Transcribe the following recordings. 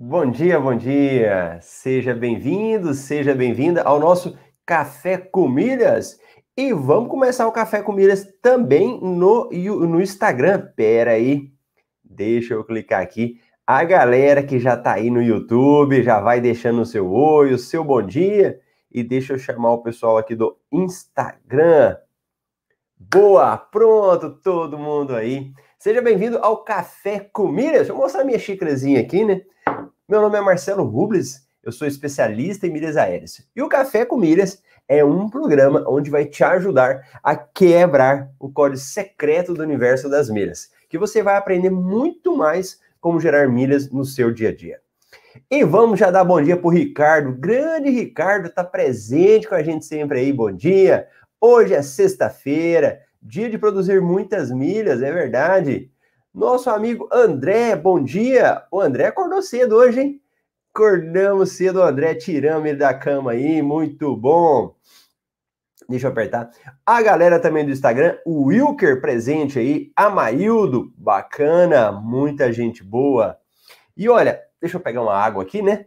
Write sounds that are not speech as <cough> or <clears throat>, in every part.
Bom dia, bom dia. Seja bem-vindo, seja bem-vinda ao nosso Café com Milhas. E vamos começar o Café com Milhas também no, no Instagram. Pera aí, deixa eu clicar aqui. A galera que já tá aí no YouTube, já vai deixando o seu oi, o seu bom dia. E deixa eu chamar o pessoal aqui do Instagram. Boa, pronto, todo mundo aí. Seja bem-vindo ao Café com Milhas. Deixa eu mostrar minha xícarazinha aqui, né? Meu nome é Marcelo Rubles, eu sou especialista em milhas aéreas. E o Café com Milhas é um programa onde vai te ajudar a quebrar o código secreto do universo das milhas, que você vai aprender muito mais como gerar milhas no seu dia a dia. E vamos já dar bom dia para o Ricardo. Grande Ricardo está presente com a gente sempre aí. Bom dia. Hoje é sexta-feira, dia de produzir muitas milhas, é verdade. Nosso amigo André, bom dia. O André acordou cedo hoje, hein? Acordamos cedo, André, tiramos ele da cama aí, muito bom. Deixa eu apertar. A galera também do Instagram, o Wilker presente aí, a Maildo, bacana, muita gente boa. E olha, deixa eu pegar uma água aqui, né?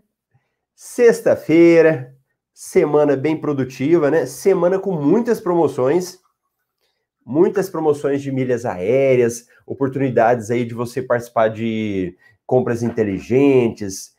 Sexta-feira, semana bem produtiva, né? Semana com muitas promoções muitas promoções de milhas aéreas, oportunidades aí de você participar de compras inteligentes,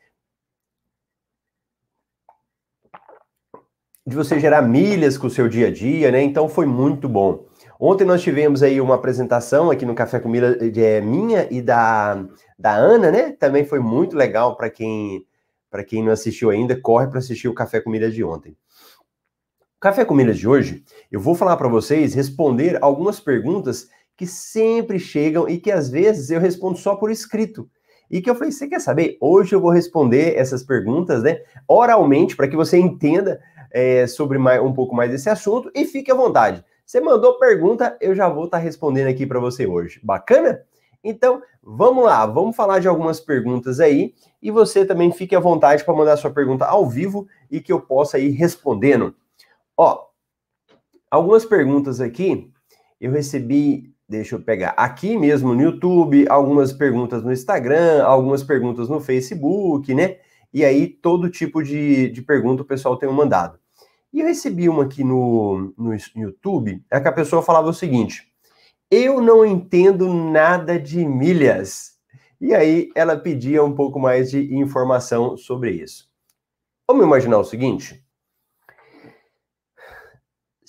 de você gerar milhas com o seu dia a dia, né? Então foi muito bom. Ontem nós tivemos aí uma apresentação aqui no Café com Milhas é, minha e da, da Ana, né? Também foi muito legal para quem para quem não assistiu ainda, corre para assistir o Café com Milhas de ontem. Café com Milhas de hoje, eu vou falar para vocês responder algumas perguntas que sempre chegam e que às vezes eu respondo só por escrito. E que eu falei, você quer saber? Hoje eu vou responder essas perguntas, né, oralmente, para que você entenda é, sobre mais, um pouco mais desse assunto e fique à vontade. Você mandou pergunta, eu já vou estar tá respondendo aqui para você hoje. Bacana? Então, vamos lá, vamos falar de algumas perguntas aí e você também fique à vontade para mandar sua pergunta ao vivo e que eu possa ir respondendo. Ó, algumas perguntas aqui eu recebi, deixa eu pegar aqui mesmo no YouTube, algumas perguntas no Instagram, algumas perguntas no Facebook, né? E aí todo tipo de, de pergunta o pessoal tem mandado. E eu recebi uma aqui no, no YouTube, é que a pessoa falava o seguinte: eu não entendo nada de milhas. E aí ela pedia um pouco mais de informação sobre isso. Vamos imaginar o seguinte: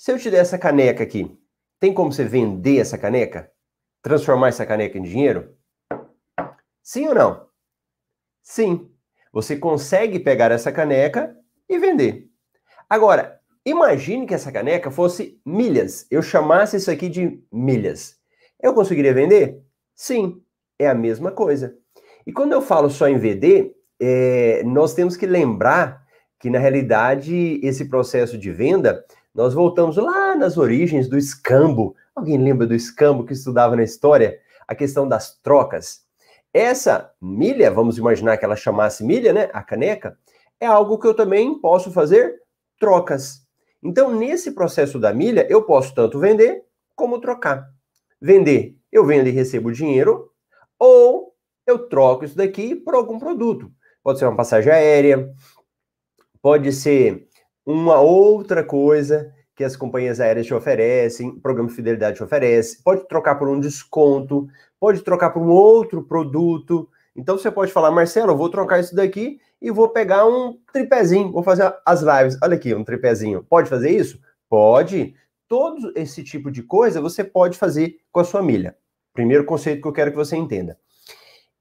se eu te der essa caneca aqui, tem como você vender essa caneca? Transformar essa caneca em dinheiro? Sim ou não? Sim. Você consegue pegar essa caneca e vender. Agora, imagine que essa caneca fosse milhas. Eu chamasse isso aqui de milhas. Eu conseguiria vender? Sim. É a mesma coisa. E quando eu falo só em vender, é, nós temos que lembrar que, na realidade, esse processo de venda nós voltamos lá nas origens do escambo. Alguém lembra do escambo que estudava na história? A questão das trocas. Essa milha, vamos imaginar que ela chamasse milha, né? A caneca, é algo que eu também posso fazer trocas. Então, nesse processo da milha, eu posso tanto vender como trocar. Vender, eu vendo e recebo dinheiro, ou eu troco isso daqui por algum produto. Pode ser uma passagem aérea, pode ser uma outra coisa que as companhias aéreas te oferecem, o programa de fidelidade te oferece, pode trocar por um desconto, pode trocar por um outro produto. Então você pode falar, Marcelo, eu vou trocar isso daqui e vou pegar um tripézinho, vou fazer as lives. Olha aqui, um tripézinho. Pode fazer isso? Pode. Todo esse tipo de coisa você pode fazer com a sua milha. Primeiro conceito que eu quero que você entenda.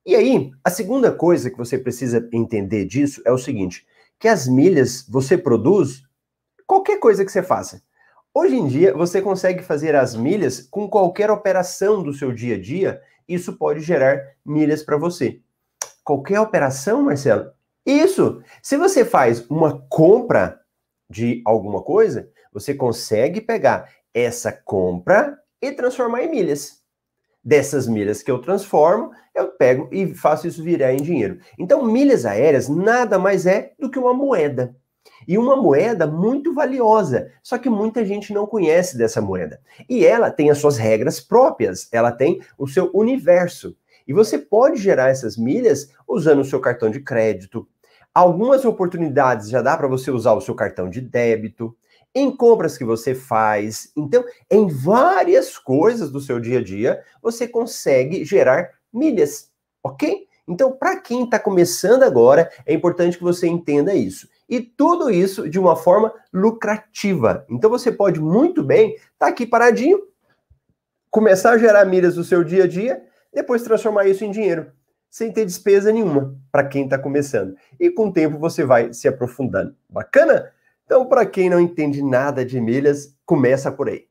E aí, a segunda coisa que você precisa entender disso é o seguinte: que as milhas você produz qualquer coisa que você faça. Hoje em dia, você consegue fazer as milhas com qualquer operação do seu dia a dia, isso pode gerar milhas para você. Qualquer operação, Marcelo? Isso! Se você faz uma compra de alguma coisa, você consegue pegar essa compra e transformar em milhas dessas milhas que eu transformo, eu pego e faço isso virar em dinheiro. Então, milhas aéreas nada mais é do que uma moeda. E uma moeda muito valiosa, só que muita gente não conhece dessa moeda. E ela tem as suas regras próprias, ela tem o seu universo. E você pode gerar essas milhas usando o seu cartão de crédito. Algumas oportunidades já dá para você usar o seu cartão de débito, em compras que você faz. Então, em várias coisas do seu dia a dia, você consegue gerar milhas, ok? Então, para quem está começando agora, é importante que você entenda isso. E tudo isso de uma forma lucrativa. Então, você pode muito bem estar tá aqui paradinho, começar a gerar milhas no seu dia a dia, depois transformar isso em dinheiro, sem ter despesa nenhuma para quem está começando. E com o tempo você vai se aprofundando. Bacana? Então, para quem não entende nada de milhas, começa por aí.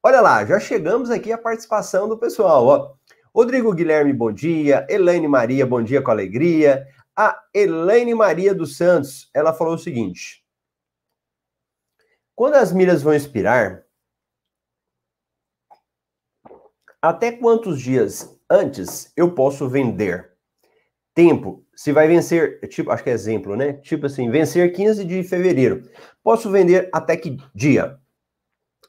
Olha lá, já chegamos aqui à participação do pessoal. Ó. Rodrigo Guilherme, bom dia. Elaine Maria, bom dia com alegria. A Elaine Maria dos Santos, ela falou o seguinte: Quando as milhas vão expirar, até quantos dias antes eu posso vender? Tempo, se vai vencer, tipo, acho que é exemplo, né? Tipo assim, vencer 15 de fevereiro. Posso vender até que dia?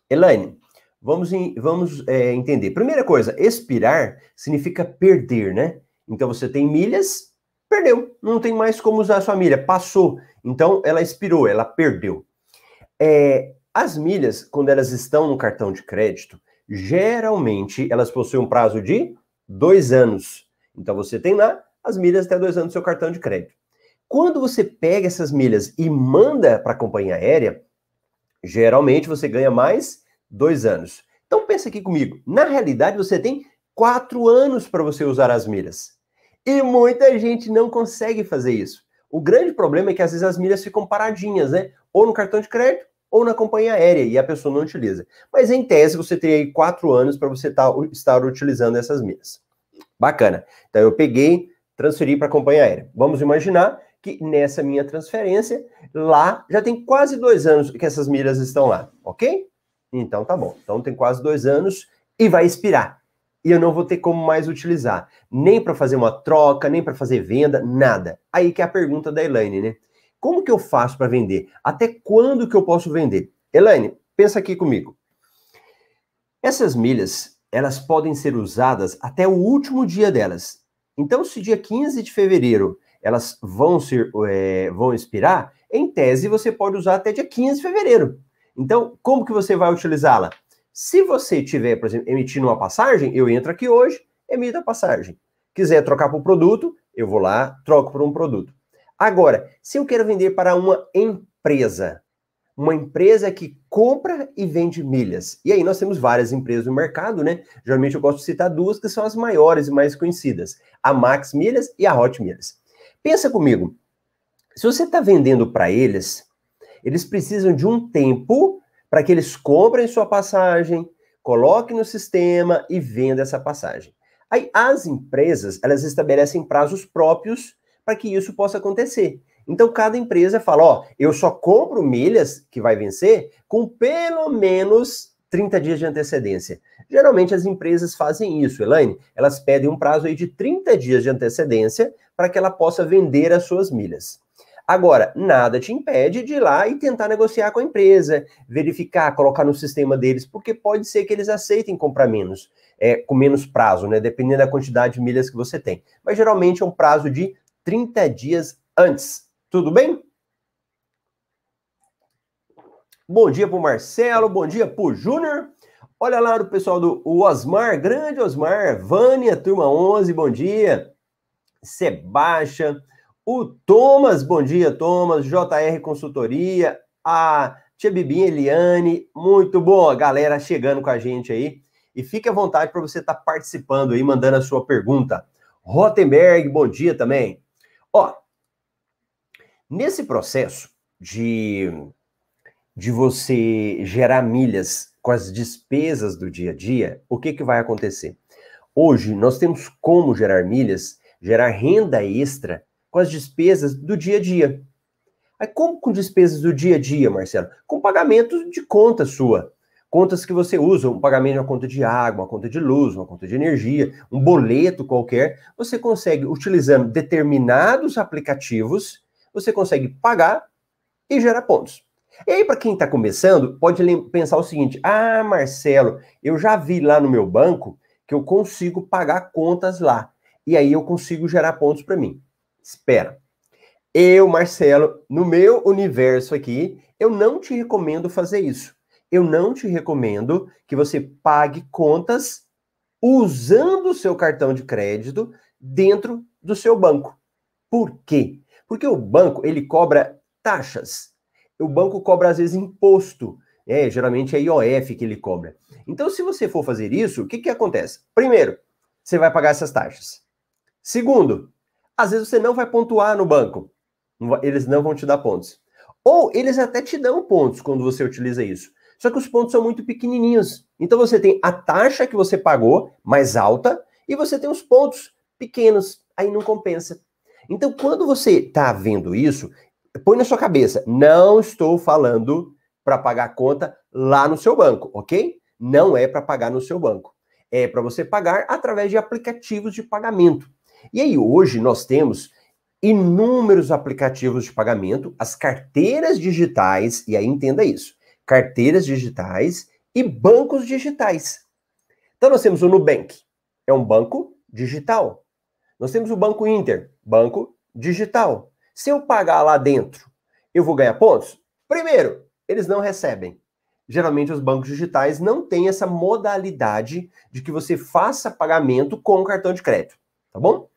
Elaine, Vamos, em, vamos é, entender. Primeira coisa, expirar significa perder, né? Então você tem milhas, perdeu. Não tem mais como usar a sua milha, passou. Então ela expirou, ela perdeu. É, as milhas, quando elas estão no cartão de crédito, geralmente elas possuem um prazo de dois anos. Então você tem lá as milhas até dois anos no seu cartão de crédito. Quando você pega essas milhas e manda para a companhia aérea, geralmente você ganha mais dois anos. Então pensa aqui comigo. Na realidade, você tem quatro anos para você usar as milhas. E muita gente não consegue fazer isso. O grande problema é que às vezes as milhas ficam paradinhas, né? Ou no cartão de crédito ou na companhia aérea e a pessoa não utiliza. Mas em tese você teria aí quatro anos para você tá, estar utilizando essas milhas. Bacana. Então eu peguei, transferi para a companhia aérea. Vamos imaginar que nessa minha transferência, lá já tem quase dois anos que essas milhas estão lá, ok? Então tá bom. Então tem quase dois anos e vai expirar. E eu não vou ter como mais utilizar. Nem para fazer uma troca, nem para fazer venda, nada. Aí que é a pergunta da Elaine, né? Como que eu faço para vender? Até quando que eu posso vender? Elaine, pensa aqui comigo. Essas milhas, elas podem ser usadas até o último dia delas. Então, se dia 15 de fevereiro elas vão ser é, vão expirar, em tese você pode usar até dia 15 de fevereiro. Então, como que você vai utilizá-la? Se você tiver, por exemplo, emitindo uma passagem, eu entro aqui hoje, emito a passagem. Quiser trocar por produto, eu vou lá, troco por um produto. Agora, se eu quero vender para uma empresa, uma empresa que compra e vende milhas. E aí nós temos várias empresas no mercado, né? Geralmente eu gosto de citar duas que são as maiores e mais conhecidas: a Max Milhas e a Hot Milhas. Pensa comigo, se você está vendendo para eles, eles precisam de um tempo para que eles comprem sua passagem, coloquem no sistema e vendam essa passagem. Aí as empresas, elas estabelecem prazos próprios para que isso possa acontecer. Então cada empresa fala, ó, eu só compro milhas que vai vencer com pelo menos 30 dias de antecedência. Geralmente as empresas fazem isso, Elaine. Elas pedem um prazo aí de 30 dias de antecedência para que ela possa vender as suas milhas. Agora, nada te impede de ir lá e tentar negociar com a empresa, verificar, colocar no sistema deles, porque pode ser que eles aceitem comprar menos, é, com menos prazo, né? Dependendo da quantidade de milhas que você tem. Mas geralmente é um prazo de 30 dias antes. Tudo bem? Bom dia para o Marcelo, bom dia para o Júnior. Olha lá o pessoal do Osmar, grande Osmar, Vânia, turma 11, bom dia. Sebastião, o Thomas, bom dia, Thomas, JR Consultoria, a Tia Bibinha Eliane, muito bom, galera chegando com a gente aí. E fique à vontade para você estar tá participando aí, mandando a sua pergunta. Rotenberg, bom dia também. Ó, nesse processo de, de você gerar milhas com as despesas do dia a dia, o que, que vai acontecer? Hoje, nós temos como gerar milhas, gerar renda extra com as despesas do dia a dia. Aí, como com despesas do dia a dia, Marcelo? Com pagamentos de conta sua. Contas que você usa, um pagamento de uma conta de água, uma conta de luz, uma conta de energia, um boleto qualquer, você consegue, utilizando determinados aplicativos, você consegue pagar e gerar pontos. E aí, para quem está começando, pode pensar o seguinte: ah, Marcelo, eu já vi lá no meu banco que eu consigo pagar contas lá. e aí eu consigo gerar pontos para mim. Espera. Eu, Marcelo, no meu universo aqui, eu não te recomendo fazer isso. Eu não te recomendo que você pague contas usando o seu cartão de crédito dentro do seu banco. Por quê? Porque o banco, ele cobra taxas. O banco cobra, às vezes, imposto. É, geralmente é IOF que ele cobra. Então, se você for fazer isso, o que, que acontece? Primeiro, você vai pagar essas taxas. Segundo, às vezes você não vai pontuar no banco. Eles não vão te dar pontos. Ou eles até te dão pontos quando você utiliza isso. Só que os pontos são muito pequenininhos. Então você tem a taxa que você pagou mais alta e você tem os pontos pequenos. Aí não compensa. Então, quando você está vendo isso, põe na sua cabeça: não estou falando para pagar a conta lá no seu banco, ok? Não é para pagar no seu banco. É para você pagar através de aplicativos de pagamento. E aí, hoje, nós temos inúmeros aplicativos de pagamento, as carteiras digitais, e aí entenda isso: carteiras digitais e bancos digitais. Então, nós temos o Nubank, é um banco digital. Nós temos o Banco Inter, banco digital. Se eu pagar lá dentro, eu vou ganhar pontos? Primeiro, eles não recebem. Geralmente os bancos digitais não têm essa modalidade de que você faça pagamento com o cartão de crédito, tá bom?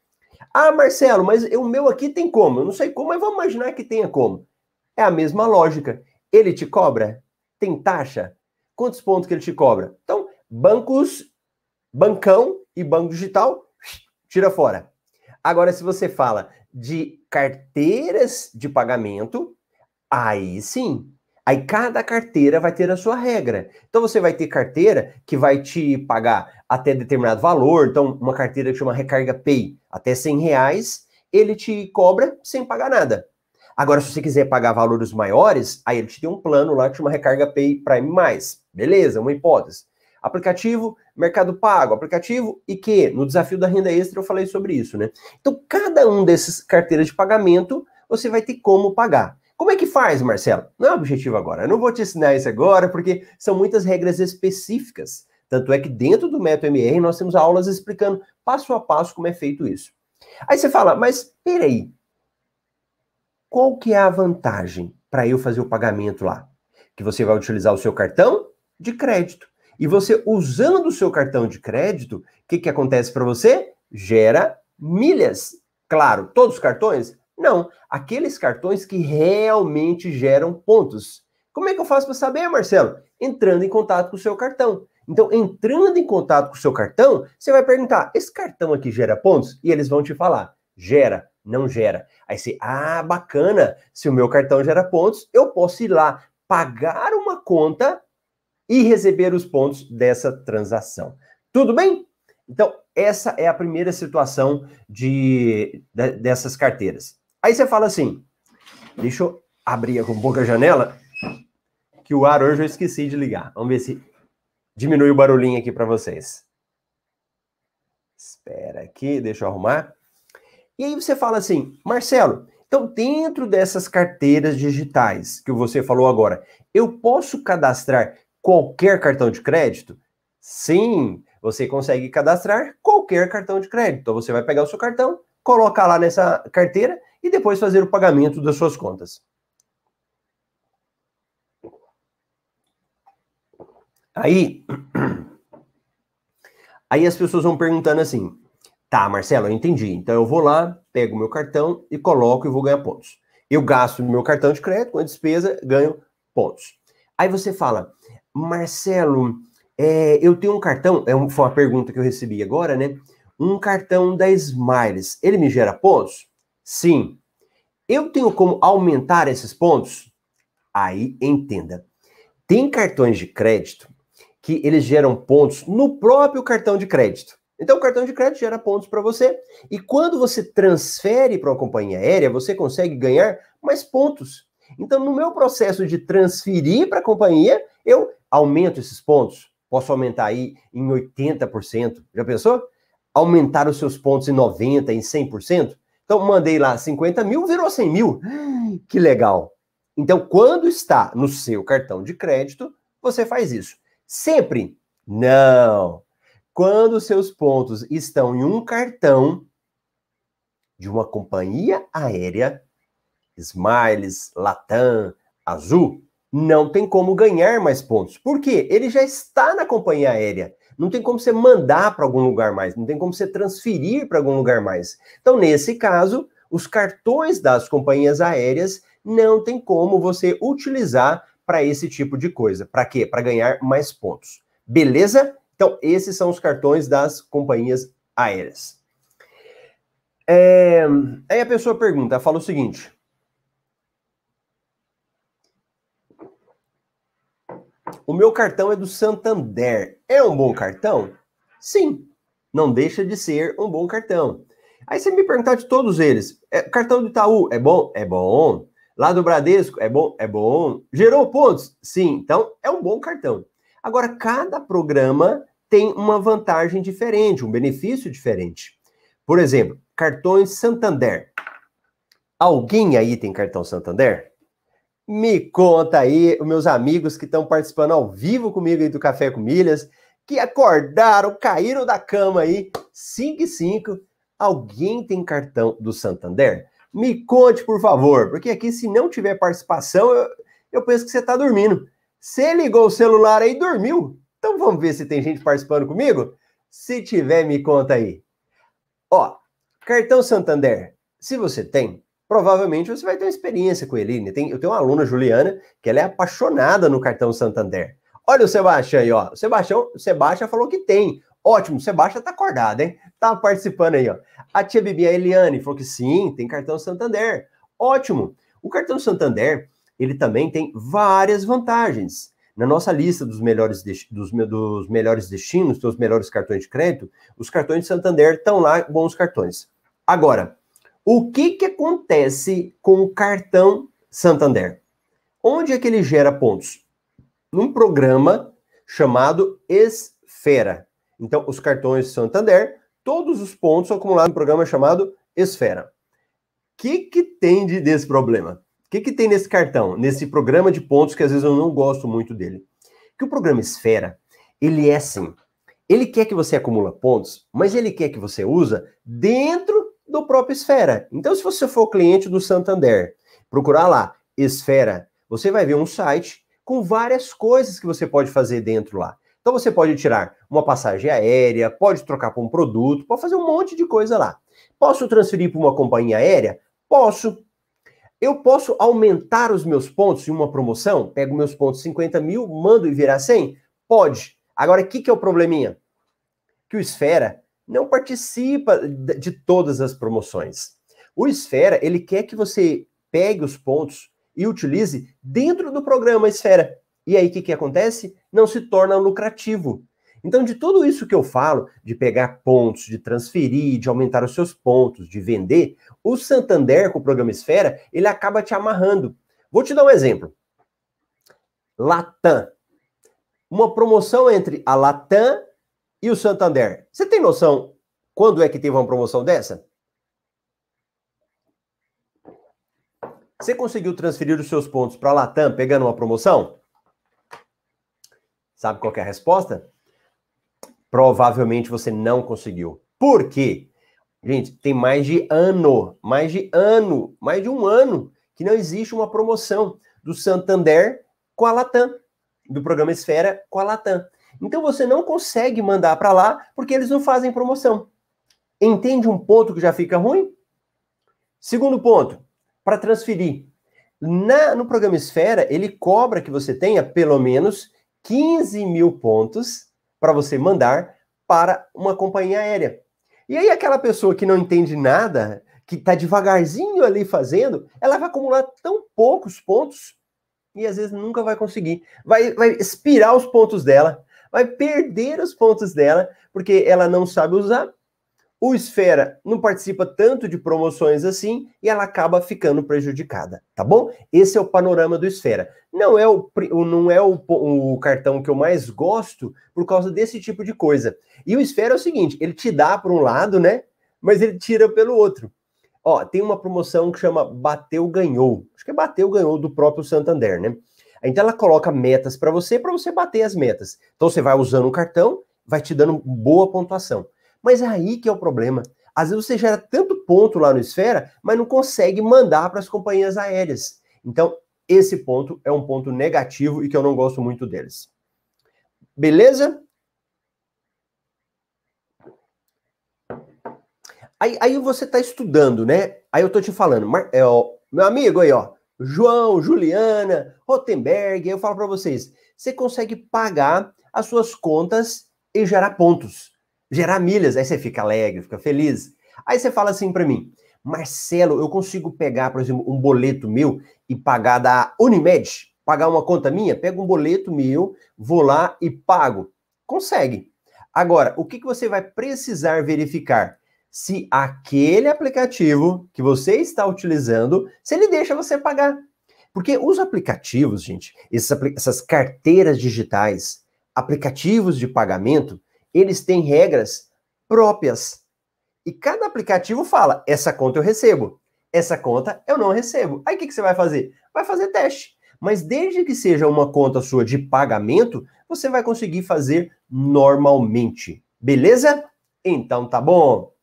Ah, Marcelo, mas o meu aqui tem como? Eu não sei como, mas vamos imaginar que tenha como. É a mesma lógica. Ele te cobra? Tem taxa? Quantos pontos que ele te cobra? Então, bancos, bancão e banco digital, tira fora. Agora, se você fala de carteiras de pagamento, aí sim. Aí cada carteira vai ter a sua regra. Então você vai ter carteira que vai te pagar até determinado valor. Então, uma carteira que chama Recarga Pay, até 100 reais, ele te cobra sem pagar nada. Agora, se você quiser pagar valores maiores, aí ele te tem um plano lá que chama Recarga Pay Prime+. Beleza, uma hipótese. Aplicativo, Mercado Pago, aplicativo e que no desafio da renda extra eu falei sobre isso, né? Então, cada um desses carteiras de pagamento, você vai ter como pagar. Como é que faz, Marcelo? Não é objetivo agora. Eu não vou te ensinar isso agora, porque são muitas regras específicas. Tanto é que dentro do Método MR nós temos aulas explicando passo a passo como é feito isso. Aí você fala, mas peraí, qual que é a vantagem para eu fazer o pagamento lá? Que você vai utilizar o seu cartão de crédito. E você, usando o seu cartão de crédito, o que, que acontece para você? Gera milhas. Claro, todos os cartões? Não. Aqueles cartões que realmente geram pontos. Como é que eu faço para saber, Marcelo? Entrando em contato com o seu cartão. Então, entrando em contato com o seu cartão, você vai perguntar: esse cartão aqui gera pontos? E eles vão te falar: gera, não gera. Aí você, ah, bacana, se o meu cartão gera pontos, eu posso ir lá pagar uma conta e receber os pontos dessa transação. Tudo bem? Então, essa é a primeira situação de, de dessas carteiras. Aí você fala assim: deixa eu abrir com pouca janela, que o ar hoje eu esqueci de ligar. Vamos ver se diminui o barulhinho aqui para vocês. Espera aqui, deixa eu arrumar. E aí você fala assim, Marcelo, então dentro dessas carteiras digitais que você falou agora, eu posso cadastrar qualquer cartão de crédito? Sim, você consegue cadastrar qualquer cartão de crédito. Então você vai pegar o seu cartão, colocar lá nessa carteira e depois fazer o pagamento das suas contas. Aí, <clears throat> aí as pessoas vão perguntando assim: tá, Marcelo, eu entendi. Então eu vou lá, pego o meu cartão e coloco e vou ganhar pontos. Eu gasto meu cartão de crédito, com a despesa, ganho pontos. Aí você fala, Marcelo, é, eu tenho um cartão, é uma, foi uma pergunta que eu recebi agora, né? Um cartão da Smiles, ele me gera pontos? Sim. Eu tenho como aumentar esses pontos? Aí entenda. Tem cartões de crédito que eles geram pontos no próprio cartão de crédito. Então, o cartão de crédito gera pontos para você. E quando você transfere para uma companhia aérea, você consegue ganhar mais pontos. Então, no meu processo de transferir para a companhia, eu aumento esses pontos. Posso aumentar aí em 80%. Já pensou? Aumentar os seus pontos em 90%, em 100%? Então, mandei lá 50 mil, virou 100 mil. Que legal. Então, quando está no seu cartão de crédito, você faz isso. Sempre? Não. Quando seus pontos estão em um cartão, de uma companhia aérea, Smiles, Latam, Azul, não tem como ganhar mais pontos. Por quê? Ele já está na companhia aérea. Não tem como você mandar para algum lugar mais, não tem como você transferir para algum lugar mais. Então, nesse caso, os cartões das companhias aéreas não tem como você utilizar para esse tipo de coisa. Para quê? Para ganhar mais pontos. Beleza? Então, esses são os cartões das companhias aéreas. É... Aí a pessoa pergunta, fala o seguinte: O meu cartão é do Santander. É um bom cartão? Sim, não deixa de ser um bom cartão. Aí você me perguntar de todos eles: é, cartão do Itaú é bom? É bom. Lá do Bradesco é bom? É bom. Gerou pontos? Sim, então é um bom cartão. Agora, cada programa tem uma vantagem diferente, um benefício diferente. Por exemplo, cartões Santander. Alguém aí tem cartão Santander? Me conta aí, meus amigos que estão participando ao vivo comigo aí do Café com Milhas, que acordaram, caíram da cama aí, 5 e 5. Alguém tem cartão do Santander? Me conte, por favor, porque aqui, se não tiver participação, eu, eu penso que você está dormindo. Você ligou o celular aí e dormiu? Então vamos ver se tem gente participando comigo? Se tiver, me conta aí. Ó, cartão Santander, se você tem, provavelmente você vai ter uma experiência com ele. Né? Tem, eu tenho uma aluna, Juliana, que ela é apaixonada no cartão Santander. Olha o Sebastião aí, ó. O Sebastião, o Sebastião falou que tem. Ótimo, o Sebastião tá acordado, hein? Tá participando aí, ó. A tia Bibi, a Eliane, falou que sim, tem cartão Santander. Ótimo. O cartão Santander, ele também tem várias vantagens. Na nossa lista dos melhores, dos, dos melhores destinos, dos melhores cartões de crédito, os cartões de Santander estão lá, bons cartões. Agora, o que, que acontece com o cartão Santander? Onde é que ele gera pontos? Num programa chamado Esfera. Então, os cartões Santander, todos os pontos são acumulados num programa chamado Esfera. O que, que tem de, desse problema? O que, que tem nesse cartão, nesse programa de pontos que às vezes eu não gosto muito dele? Que o programa Esfera, ele é assim, ele quer que você acumula pontos, mas ele quer que você usa dentro do próprio Esfera. Então, se você for cliente do Santander, procurar lá, Esfera, você vai ver um site com várias coisas que você pode fazer dentro lá. Então, você pode tirar uma passagem aérea, pode trocar por um produto, pode fazer um monte de coisa lá. Posso transferir para uma companhia aérea? Posso. Eu posso aumentar os meus pontos em uma promoção? Pego meus pontos 50 mil, mando e virar 100? Pode. Agora, o que, que é o probleminha? Que o Esfera não participa de todas as promoções. O Esfera, ele quer que você pegue os pontos e utilize dentro do programa Esfera. E aí o que, que acontece? Não se torna lucrativo. Então, de tudo isso que eu falo, de pegar pontos, de transferir, de aumentar os seus pontos, de vender, o Santander com o programa Esfera, ele acaba te amarrando. Vou te dar um exemplo. Latam. Uma promoção entre a Latam e o Santander. Você tem noção quando é que teve uma promoção dessa? Você conseguiu transferir os seus pontos para a Latam pegando uma promoção? Sabe qual é a resposta? Provavelmente você não conseguiu. Por quê? Gente, tem mais de ano, mais de ano, mais de um ano que não existe uma promoção do Santander com a Latam, do programa Esfera com a Latam. Então você não consegue mandar para lá porque eles não fazem promoção. Entende um ponto que já fica ruim? Segundo ponto, para transferir. Na, no programa Esfera, ele cobra que você tenha pelo menos 15 mil pontos para você mandar para uma companhia aérea. E aí, aquela pessoa que não entende nada, que está devagarzinho ali fazendo, ela vai acumular tão poucos pontos e às vezes nunca vai conseguir. Vai, vai expirar os pontos dela, vai perder os pontos dela, porque ela não sabe usar. O Esfera não participa tanto de promoções assim e ela acaba ficando prejudicada, tá bom? Esse é o panorama do Esfera. Não é o, não é o, o cartão que eu mais gosto por causa desse tipo de coisa. E o Esfera é o seguinte: ele te dá por um lado, né? Mas ele tira pelo outro. Ó, tem uma promoção que chama Bateu Ganhou. Acho que é Bateu Ganhou do próprio Santander, né? Então ela coloca metas para você, para você bater as metas. Então você vai usando o cartão, vai te dando boa pontuação. Mas é aí que é o problema. Às vezes você gera tanto ponto lá no Esfera, mas não consegue mandar para as companhias aéreas. Então, esse ponto é um ponto negativo e que eu não gosto muito deles. Beleza? Aí, aí você está estudando, né? Aí eu tô te falando, é, ó, meu amigo aí, ó, João, Juliana, Rotenberg, eu falo para vocês, você consegue pagar as suas contas e gerar pontos, gerar milhas, aí você fica alegre, fica feliz. Aí você fala assim para mim, Marcelo, eu consigo pegar, por exemplo, um boleto meu e pagar da Unimed, pagar uma conta minha, pego um boleto meu, vou lá e pago. Consegue. Agora, o que, que você vai precisar verificar? Se aquele aplicativo que você está utilizando, se ele deixa você pagar. Porque os aplicativos, gente, essas carteiras digitais, aplicativos de pagamento, eles têm regras próprias. E cada aplicativo fala: essa conta eu recebo, essa conta eu não recebo. Aí o que, que você vai fazer? Vai fazer teste. Mas desde que seja uma conta sua de pagamento, você vai conseguir fazer normalmente. Beleza? Então tá bom.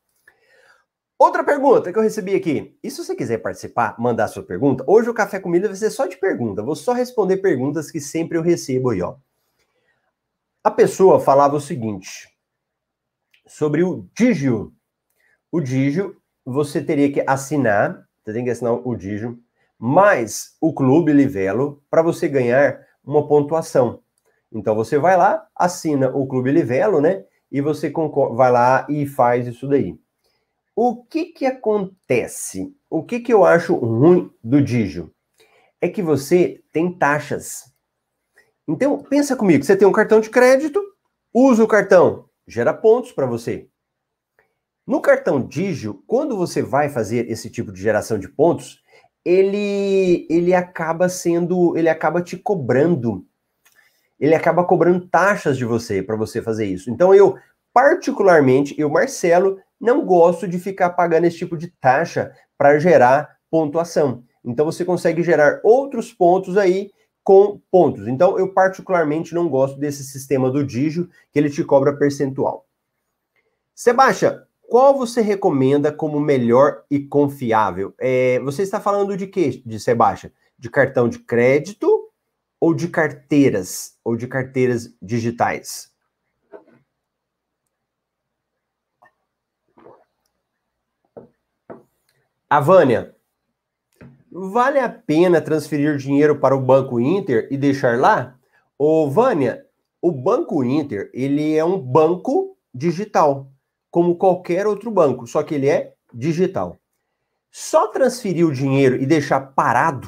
Outra pergunta que eu recebi aqui. E se você quiser participar, mandar sua pergunta, hoje o Café Comida vai ser só de pergunta. Vou só responder perguntas que sempre eu recebo aí, ó. A pessoa falava o seguinte sobre o Digio. O Digio, você teria que assinar, você tem que assinar o Digio, mais o Clube Livelo para você ganhar uma pontuação. Então você vai lá, assina o Clube Livelo, né? E você vai lá e faz isso daí. O que que acontece? O que que eu acho ruim do Digio? É que você tem taxas. Então, pensa comigo, você tem um cartão de crédito, usa o cartão, gera pontos para você. No cartão Digio, quando você vai fazer esse tipo de geração de pontos, ele ele acaba sendo, ele acaba te cobrando. Ele acaba cobrando taxas de você para você fazer isso. Então eu particularmente, eu Marcelo, não gosto de ficar pagando esse tipo de taxa para gerar pontuação. Então você consegue gerar outros pontos aí com pontos. Então eu particularmente não gosto desse sistema do Digio, que ele te cobra percentual. Sebastião, qual você recomenda como melhor e confiável? É, você está falando de quê, de Sebastião? De cartão de crédito ou de carteiras? Ou de carteiras digitais? A Vânia, vale a pena transferir dinheiro para o Banco Inter e deixar lá? Ô, Vânia, o Banco Inter, ele é um banco digital como qualquer outro banco, só que ele é digital. Só transferir o dinheiro e deixar parado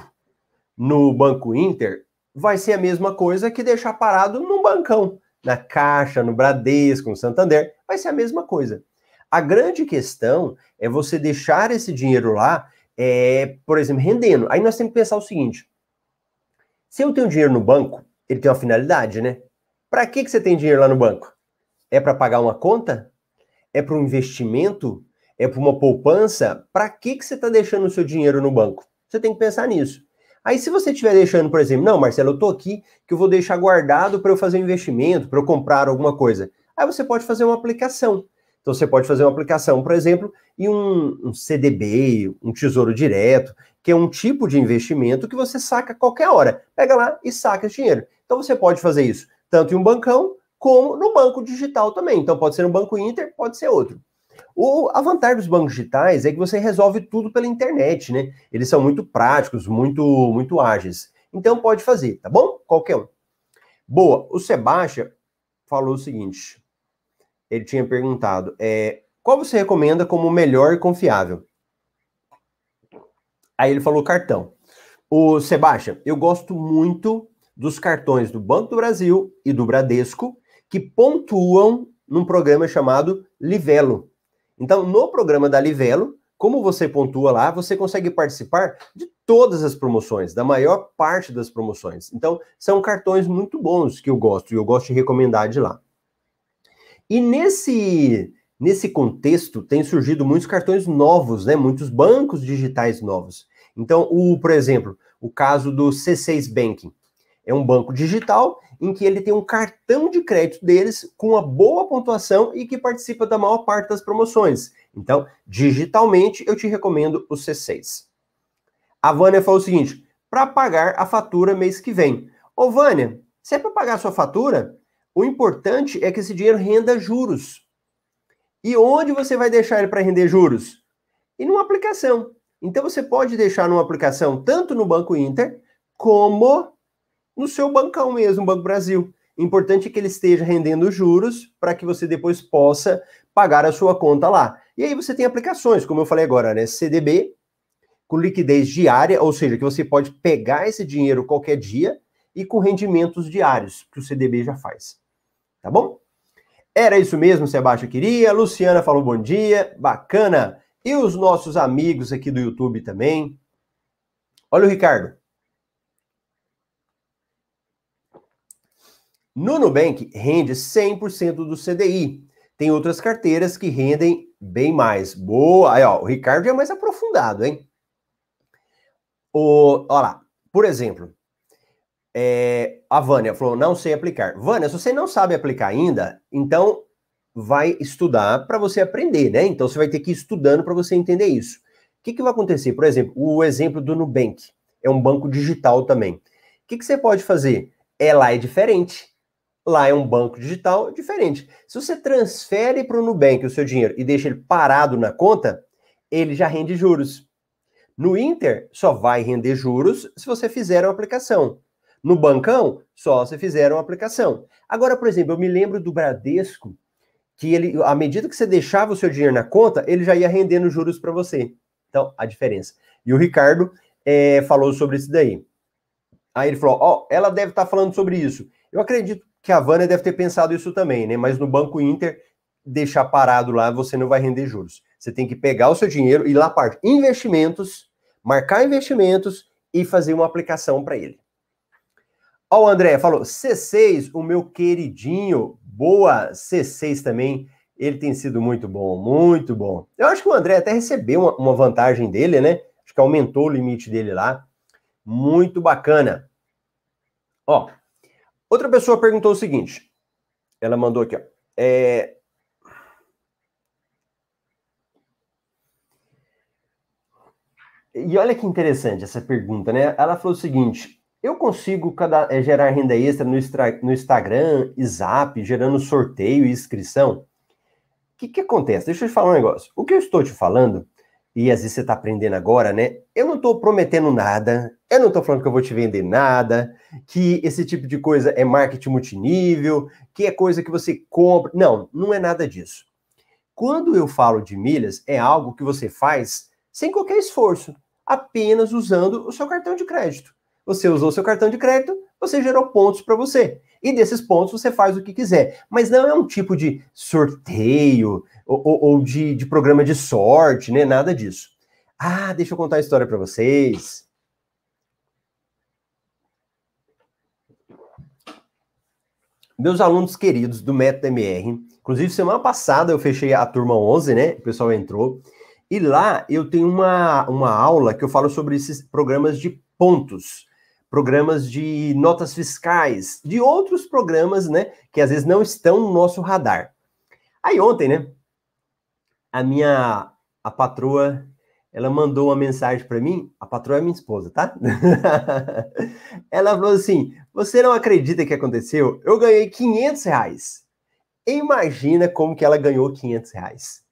no Banco Inter vai ser a mesma coisa que deixar parado num bancão, na Caixa, no Bradesco, no Santander, vai ser a mesma coisa. A grande questão é você deixar esse dinheiro lá, é, por exemplo, rendendo. Aí nós temos que pensar o seguinte: se eu tenho dinheiro no banco, ele tem uma finalidade, né? Para que, que você tem dinheiro lá no banco? É para pagar uma conta? É para um investimento? É para uma poupança? Para que, que você está deixando o seu dinheiro no banco? Você tem que pensar nisso. Aí, se você estiver deixando, por exemplo, não, Marcelo, eu estou aqui que eu vou deixar guardado para eu fazer um investimento, para eu comprar alguma coisa. Aí você pode fazer uma aplicação. Então, você pode fazer uma aplicação, por exemplo, e um, um CDB, um tesouro direto, que é um tipo de investimento que você saca a qualquer hora. Pega lá e saca esse dinheiro. Então, você pode fazer isso tanto em um bancão como no banco digital também. Então, pode ser no Banco Inter, pode ser outro. O, a vantagem dos bancos digitais é que você resolve tudo pela internet, né? Eles são muito práticos, muito, muito ágeis. Então, pode fazer, tá bom? Qualquer um. Boa. O Sebastião falou o seguinte. Ele tinha perguntado, é, qual você recomenda como melhor e confiável? Aí ele falou cartão. O Sebastião, eu gosto muito dos cartões do Banco do Brasil e do Bradesco, que pontuam num programa chamado Livelo. Então, no programa da Livelo, como você pontua lá, você consegue participar de todas as promoções, da maior parte das promoções. Então, são cartões muito bons que eu gosto e eu gosto de recomendar de lá. E nesse nesse contexto tem surgido muitos cartões novos, né? Muitos bancos digitais novos. Então, o, por exemplo, o caso do C6 Banking. É um banco digital em que ele tem um cartão de crédito deles com uma boa pontuação e que participa da maior parte das promoções. Então, digitalmente, eu te recomendo o C6. A Vânia falou o seguinte: para pagar a fatura mês que vem. Ô, Vânia, se é para pagar a sua fatura, o importante é que esse dinheiro renda juros. E onde você vai deixar ele para render juros? E numa aplicação. Então você pode deixar numa aplicação tanto no Banco Inter como no seu bancão mesmo, Banco Brasil. Importante é que ele esteja rendendo juros para que você depois possa pagar a sua conta lá. E aí você tem aplicações, como eu falei agora, né? CDB, com liquidez diária, ou seja, que você pode pegar esse dinheiro qualquer dia e com rendimentos diários, que o CDB já faz. Tá bom? Era isso mesmo, Sebastião queria. Luciana falou bom dia, bacana. E os nossos amigos aqui do YouTube também. Olha o Ricardo. No Nubank rende 100% do CDI. Tem outras carteiras que rendem bem mais. Boa! Aí, ó, o Ricardo é mais aprofundado, hein? O, olha lá, por exemplo, é, a Vânia falou, não sei aplicar. Vânia, se você não sabe aplicar ainda, então vai estudar para você aprender, né? Então você vai ter que ir estudando para você entender isso. O que, que vai acontecer? Por exemplo, o exemplo do Nubank. É um banco digital também. O que, que você pode fazer? É lá é diferente. Lá é um banco digital diferente. Se você transfere para o Nubank o seu dinheiro e deixa ele parado na conta, ele já rende juros. No Inter, só vai render juros se você fizer uma aplicação. No bancão, só se fizer uma aplicação. Agora, por exemplo, eu me lembro do Bradesco, que ele, à medida que você deixava o seu dinheiro na conta, ele já ia rendendo juros para você. Então, a diferença. E o Ricardo é, falou sobre isso daí. Aí ele falou: Ó, oh, ela deve estar tá falando sobre isso. Eu acredito que a Vânia deve ter pensado isso também, né? Mas no Banco Inter, deixar parado lá, você não vai render juros. Você tem que pegar o seu dinheiro e lá parte investimentos, marcar investimentos e fazer uma aplicação para ele. Ó, o André falou: C6, o meu queridinho, boa C6 também. Ele tem sido muito bom, muito bom. Eu acho que o André até recebeu uma, uma vantagem dele, né? Acho que aumentou o limite dele lá. Muito bacana. Ó, Outra pessoa perguntou o seguinte. Ela mandou aqui, ó. É... E olha que interessante essa pergunta, né? Ela falou o seguinte: eu consigo cada, é, gerar renda extra no, no Instagram e Zap, gerando sorteio e inscrição? O que, que acontece? Deixa eu te falar um negócio. O que eu estou te falando e às vezes você está aprendendo agora, né? Eu não estou prometendo nada, eu não estou falando que eu vou te vender nada, que esse tipo de coisa é marketing multinível, que é coisa que você compra. Não, não é nada disso. Quando eu falo de milhas, é algo que você faz sem qualquer esforço, apenas usando o seu cartão de crédito. Você usou seu cartão de crédito, você gerou pontos para você. E desses pontos você faz o que quiser. Mas não é um tipo de sorteio, ou, ou de, de programa de sorte, né? Nada disso. Ah, deixa eu contar a história para vocês. Meus alunos queridos do Método MR, inclusive semana passada eu fechei a turma 11, né? O pessoal entrou. E lá eu tenho uma, uma aula que eu falo sobre esses programas de pontos, programas de notas fiscais, de outros programas, né? Que às vezes não estão no nosso radar. Aí ontem, né? a minha a patroa, ela mandou uma mensagem para mim, a patroa é minha esposa, tá? <laughs> ela falou assim: "Você não acredita que aconteceu? Eu ganhei 500 reais. Imagina como que ela ganhou 500 reais.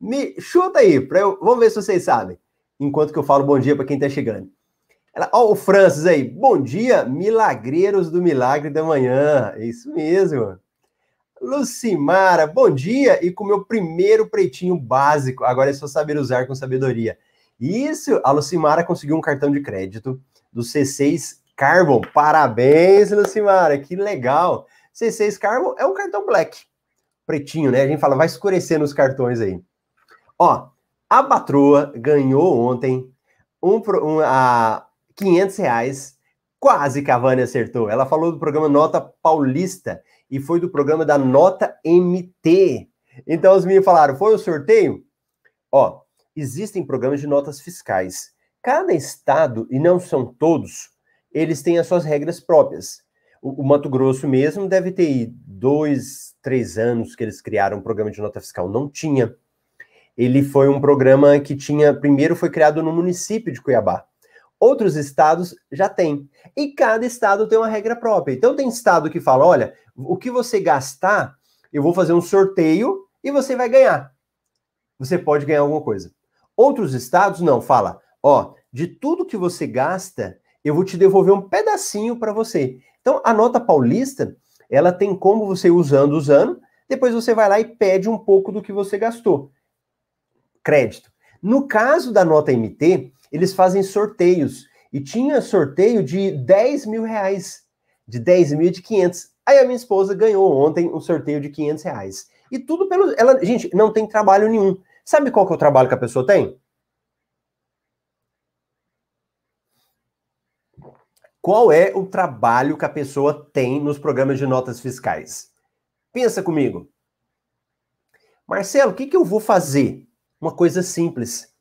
Me chuta aí, pra eu, vamos ver se vocês sabem. Enquanto que eu falo bom dia para quem tá chegando. Ela, ó, o Francis aí, bom dia, milagreiros do milagre da manhã. É isso mesmo. Lucimara, bom dia! E com o meu primeiro pretinho básico, agora é só saber usar com sabedoria. Isso, a Lucimara conseguiu um cartão de crédito do C6 Carbon. Parabéns, Lucimara, que legal! C6 Carbon é um cartão black, pretinho, né? A gente fala, vai escurecendo os cartões aí. Ó, a patroa ganhou ontem um, um, a 500 reais, quase Vânia acertou. Ela falou do programa Nota Paulista e foi do programa da Nota MT. Então os meninos falaram: foi o sorteio? Ó, existem programas de notas fiscais. Cada estado, e não são todos, eles têm as suas regras próprias. O, o Mato Grosso mesmo deve ter dois, três anos que eles criaram um programa de nota fiscal. Não tinha. Ele foi um programa que tinha, primeiro foi criado no município de Cuiabá. Outros estados já têm. E cada estado tem uma regra própria. Então tem estado que fala, olha, o que você gastar, eu vou fazer um sorteio e você vai ganhar. Você pode ganhar alguma coisa. Outros estados não, fala, ó, de tudo que você gasta, eu vou te devolver um pedacinho para você. Então, a nota paulista, ela tem como você usando, usando, depois você vai lá e pede um pouco do que você gastou. Crédito. No caso da nota MT, eles fazem sorteios. E tinha sorteio de 10 mil reais. De 10 mil e de 500. Aí a minha esposa ganhou ontem um sorteio de 500 reais. E tudo pelo. Ela, gente, não tem trabalho nenhum. Sabe qual que é o trabalho que a pessoa tem? Qual é o trabalho que a pessoa tem nos programas de notas fiscais? Pensa comigo. Marcelo, o que, que eu vou fazer? Uma coisa simples.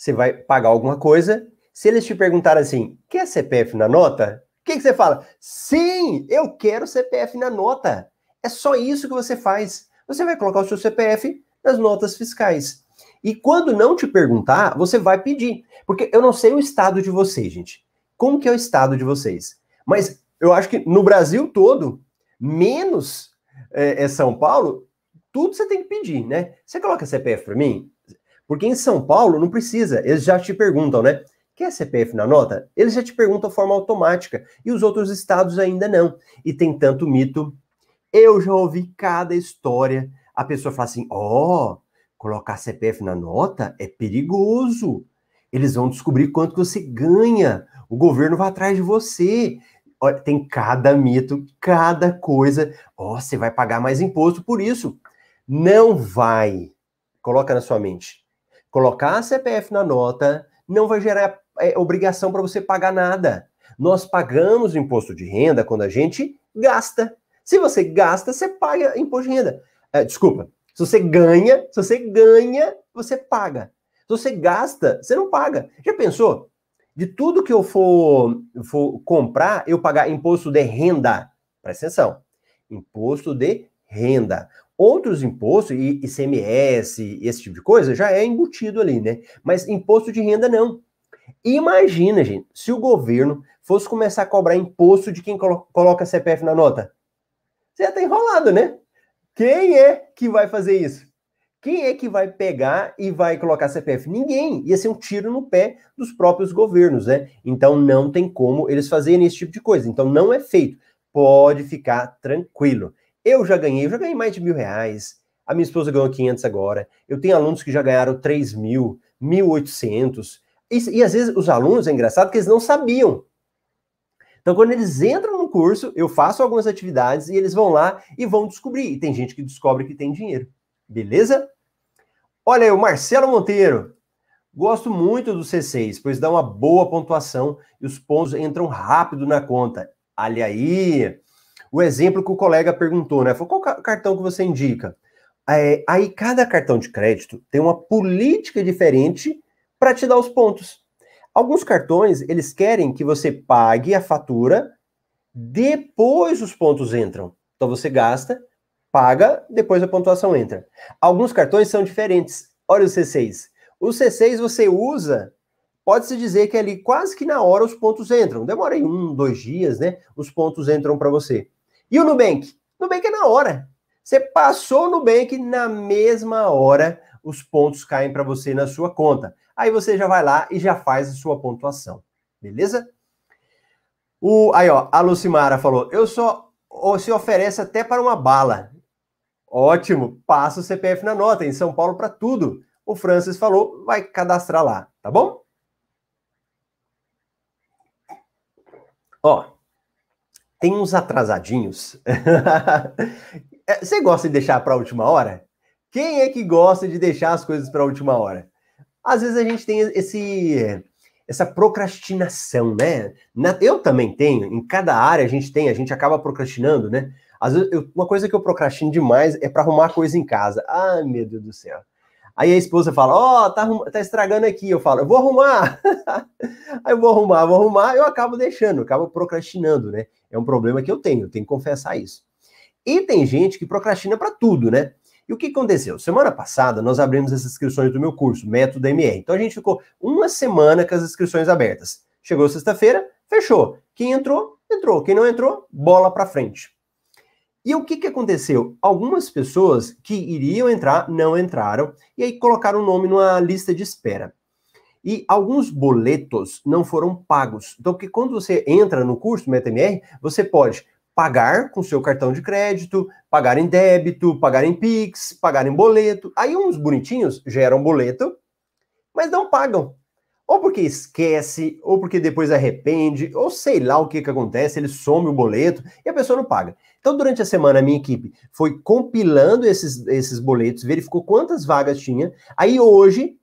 Você vai pagar alguma coisa. Se eles te perguntarem assim, quer CPF na nota? O que, que você fala? Sim, eu quero CPF na nota. É só isso que você faz. Você vai colocar o seu CPF nas notas fiscais. E quando não te perguntar, você vai pedir. Porque eu não sei o estado de vocês, gente. Como que é o estado de vocês? Mas eu acho que no Brasil todo, menos é, é São Paulo, tudo você tem que pedir, né? Você coloca CPF para mim? Porque em São Paulo não precisa, eles já te perguntam, né? Quer CPF na nota? Eles já te perguntam de forma automática. E os outros estados ainda não. E tem tanto mito. Eu já ouvi cada história a pessoa fala assim: ó, oh, colocar CPF na nota é perigoso. Eles vão descobrir quanto que você ganha. O governo vai atrás de você. Olha, tem cada mito, cada coisa. Ó, oh, você vai pagar mais imposto por isso. Não vai. Coloca na sua mente. Colocar a CPF na nota não vai gerar é, obrigação para você pagar nada. Nós pagamos imposto de renda quando a gente gasta. Se você gasta, você paga imposto de renda. É, desculpa. Se você ganha, se você ganha, você paga. Se você gasta, você não paga. Já pensou? De tudo que eu for, for comprar, eu pagar imposto de renda. Presta atenção. Imposto de renda. Outros impostos, ICMS, esse tipo de coisa, já é embutido ali, né? Mas imposto de renda não. Imagina, gente, se o governo fosse começar a cobrar imposto de quem coloca CPF na nota. Você já tá enrolado, né? Quem é que vai fazer isso? Quem é que vai pegar e vai colocar CPF? Ninguém. Ia ser um tiro no pé dos próprios governos, né? Então não tem como eles fazerem esse tipo de coisa. Então não é feito. Pode ficar tranquilo. Eu já ganhei, eu já ganhei mais de mil reais. A minha esposa ganhou 500 agora. Eu tenho alunos que já ganharam 3 mil, 1.800. E, e às vezes os alunos, é engraçado que eles não sabiam. Então, quando eles entram no curso, eu faço algumas atividades e eles vão lá e vão descobrir. E tem gente que descobre que tem dinheiro. Beleza? Olha aí, o Marcelo Monteiro. Gosto muito do C6, pois dá uma boa pontuação e os pontos entram rápido na conta. Olha aí. O exemplo que o colega perguntou, né? Foi qual cartão que você indica? É, aí cada cartão de crédito tem uma política diferente para te dar os pontos. Alguns cartões, eles querem que você pague a fatura, depois os pontos entram. Então você gasta, paga, depois a pontuação entra. Alguns cartões são diferentes. Olha o C6. O C6 você usa, pode-se dizer que ali quase que na hora os pontos entram. Demora aí um, dois dias, né? Os pontos entram para você. E o Nubank? Nubank é na hora. Você passou o Nubank, na mesma hora os pontos caem para você na sua conta. Aí você já vai lá e já faz a sua pontuação. Beleza? O, aí, ó, a Lucimara falou: eu só se oferece até para uma bala. Ótimo, passa o CPF na nota, em São Paulo para tudo. O Francis falou, vai cadastrar lá, tá bom? Ó, tem uns atrasadinhos. <laughs> É, você gosta de deixar para a última hora? Quem é que gosta de deixar as coisas para a última hora? Às vezes a gente tem esse essa procrastinação, né? eu também tenho, em cada área a gente tem, a gente acaba procrastinando, né? Às vezes, eu, uma coisa que eu procrastino demais é para arrumar coisa em casa. Ai, meu Deus do céu. Aí a esposa fala: Ó, oh, tá, tá estragando aqui. Eu falo: Eu vou arrumar. <laughs> Aí eu vou arrumar, vou arrumar. Eu acabo deixando, eu acabo procrastinando, né? É um problema que eu tenho, tenho que confessar isso. E tem gente que procrastina para tudo, né? E o que aconteceu? Semana passada nós abrimos as inscrições do meu curso, Método MR. Então a gente ficou uma semana com as inscrições abertas. Chegou sexta-feira, fechou. Quem entrou, entrou. Quem não entrou, bola para frente. E o que, que aconteceu? Algumas pessoas que iriam entrar não entraram e aí colocaram o nome numa lista de espera. E alguns boletos não foram pagos. Então, que quando você entra no curso MetaMR, você pode pagar com seu cartão de crédito, pagar em débito, pagar em Pix, pagar em boleto. Aí uns bonitinhos geram boleto, mas não pagam. Ou porque esquece, ou porque depois arrepende, ou sei lá o que, que acontece, ele some o boleto e a pessoa não paga. Então, durante a semana, a minha equipe foi compilando esses, esses boletos, verificou quantas vagas tinha. Aí hoje,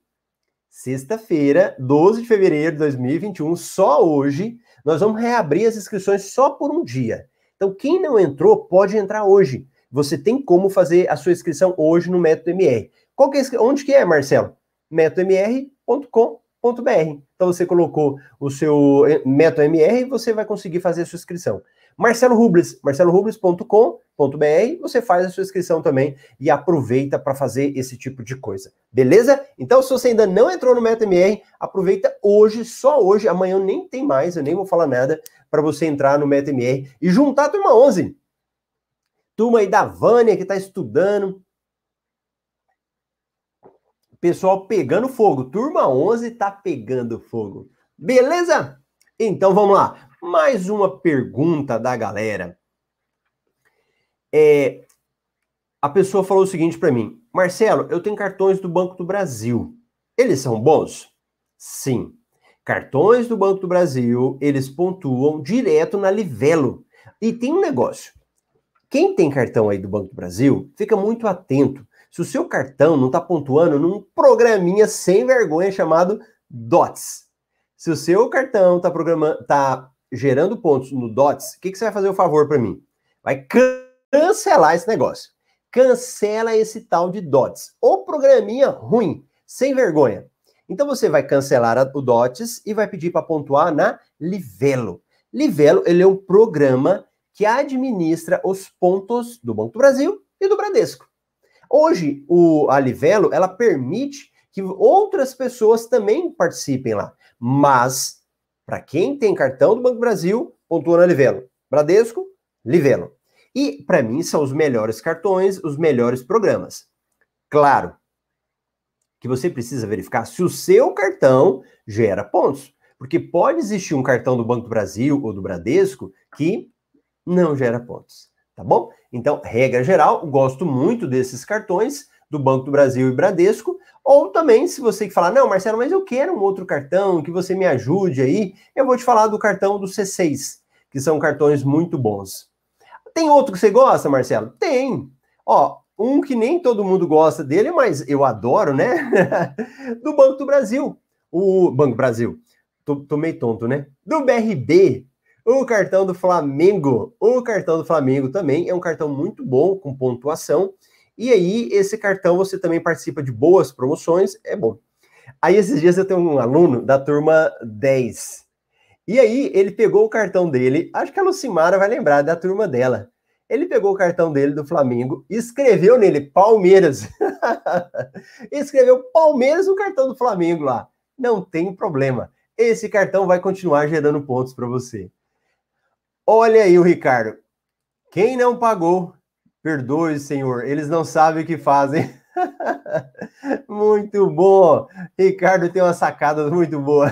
sexta-feira, 12 de fevereiro de 2021, só hoje, nós vamos reabrir as inscrições só por um dia. Então, quem não entrou, pode entrar hoje. Você tem como fazer a sua inscrição hoje no Método MR. Qual que é, onde que é, Marcelo? métodomr.com br Então você colocou o seu eh, método MR e você vai conseguir fazer a sua inscrição. Marcelo Rubles, marcelorubles.com.br, você faz a sua inscrição também e aproveita para fazer esse tipo de coisa. Beleza? Então, se você ainda não entrou no MetaMR, aproveita hoje, só hoje, amanhã nem tem mais, eu nem vou falar nada, para você entrar no MetaMR e juntar a turma 11. Turma aí da Vânia que está estudando, Pessoal pegando fogo. Turma 11 tá pegando fogo. Beleza? Então vamos lá. Mais uma pergunta da galera. É, a pessoa falou o seguinte para mim: Marcelo, eu tenho cartões do Banco do Brasil. Eles são bons? Sim. Cartões do Banco do Brasil, eles pontuam direto na Livelo. E tem um negócio. Quem tem cartão aí do Banco do Brasil, fica muito atento se o seu cartão não está pontuando num programinha sem vergonha chamado DOTS. Se o seu cartão está programando, tá gerando pontos no DOTS, o que, que você vai fazer o favor para mim? Vai cancelar esse negócio. Cancela esse tal de DOTS. O programinha ruim, sem vergonha. Então você vai cancelar o DOTS e vai pedir para pontuar na Livelo. Livelo, ele é um programa que administra os pontos do Banco do Brasil e do Bradesco. Hoje, o, a Livelo, ela permite que outras pessoas também participem lá. Mas, para quem tem cartão do Banco Brasil, pontua na Livelo. Bradesco, Livelo. E, para mim, são os melhores cartões, os melhores programas. Claro que você precisa verificar se o seu cartão gera pontos. Porque pode existir um cartão do Banco do Brasil ou do Bradesco que não gera pontos tá bom? Então, regra geral, gosto muito desses cartões do Banco do Brasil e Bradesco, ou também, se você falar, não, Marcelo, mas eu quero um outro cartão, que você me ajude aí, eu vou te falar do cartão do C6, que são cartões muito bons. Tem outro que você gosta, Marcelo? Tem. Ó, um que nem todo mundo gosta dele, mas eu adoro, né? <laughs> do Banco do Brasil. O Banco Brasil. Tô, tô meio tonto, né? Do BRB, o cartão do Flamengo. O cartão do Flamengo também é um cartão muito bom, com pontuação. E aí, esse cartão você também participa de boas promoções, é bom. Aí, esses dias eu tenho um aluno da turma 10. E aí, ele pegou o cartão dele, acho que a Lucimara vai lembrar da turma dela. Ele pegou o cartão dele do Flamengo, escreveu nele Palmeiras. <laughs> escreveu Palmeiras no cartão do Flamengo lá. Não tem problema. Esse cartão vai continuar gerando pontos para você. Olha aí o Ricardo. Quem não pagou, perdoe, Senhor. Eles não sabem o que fazem. <laughs> muito bom. Ricardo tem uma sacada muito boa.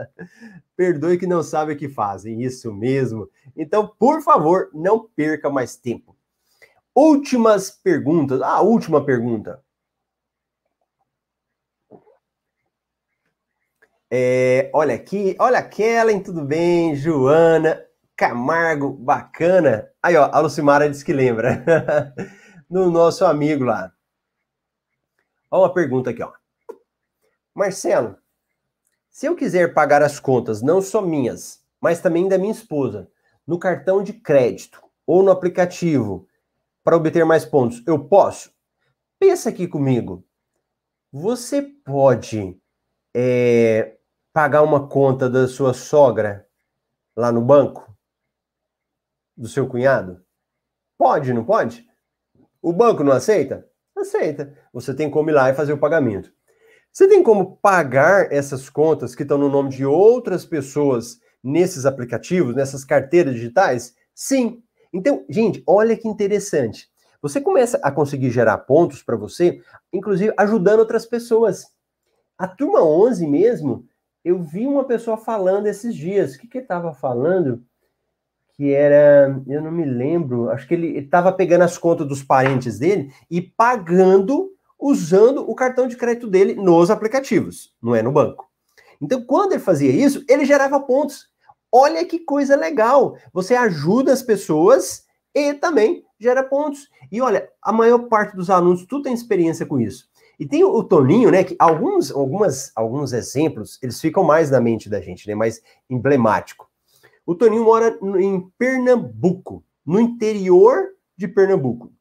<laughs> perdoe que não sabe o que fazem. Isso mesmo. Então, por favor, não perca mais tempo. Últimas perguntas. A ah, última pergunta. É, olha aqui, olha Kellen, tudo bem? Joana, Camargo, bacana. Aí, ó, a Lucimara disse que lembra. <laughs> no nosso amigo lá. Ó, uma pergunta aqui, ó. Marcelo, se eu quiser pagar as contas, não só minhas, mas também da minha esposa, no cartão de crédito ou no aplicativo, para obter mais pontos, eu posso? Pensa aqui comigo. Você pode é, pagar uma conta da sua sogra lá no banco? Do seu cunhado? Pode, não pode? O banco não aceita? Aceita. Você tem como ir lá e fazer o pagamento. Você tem como pagar essas contas que estão no nome de outras pessoas nesses aplicativos, nessas carteiras digitais? Sim. Então, gente, olha que interessante. Você começa a conseguir gerar pontos para você, inclusive ajudando outras pessoas. A turma 11 mesmo, eu vi uma pessoa falando esses dias. O que que estava falando? Que era, eu não me lembro, acho que ele estava pegando as contas dos parentes dele e pagando usando o cartão de crédito dele nos aplicativos, não é no banco. Então, quando ele fazia isso, ele gerava pontos. Olha que coisa legal! Você ajuda as pessoas e também gera pontos. E olha, a maior parte dos alunos, tu tem experiência com isso. E tem o Toninho, né? Que alguns, algumas, alguns exemplos, eles ficam mais na mente da gente, né? Mais emblemático. O Toninho mora em Pernambuco, no interior de Pernambuco.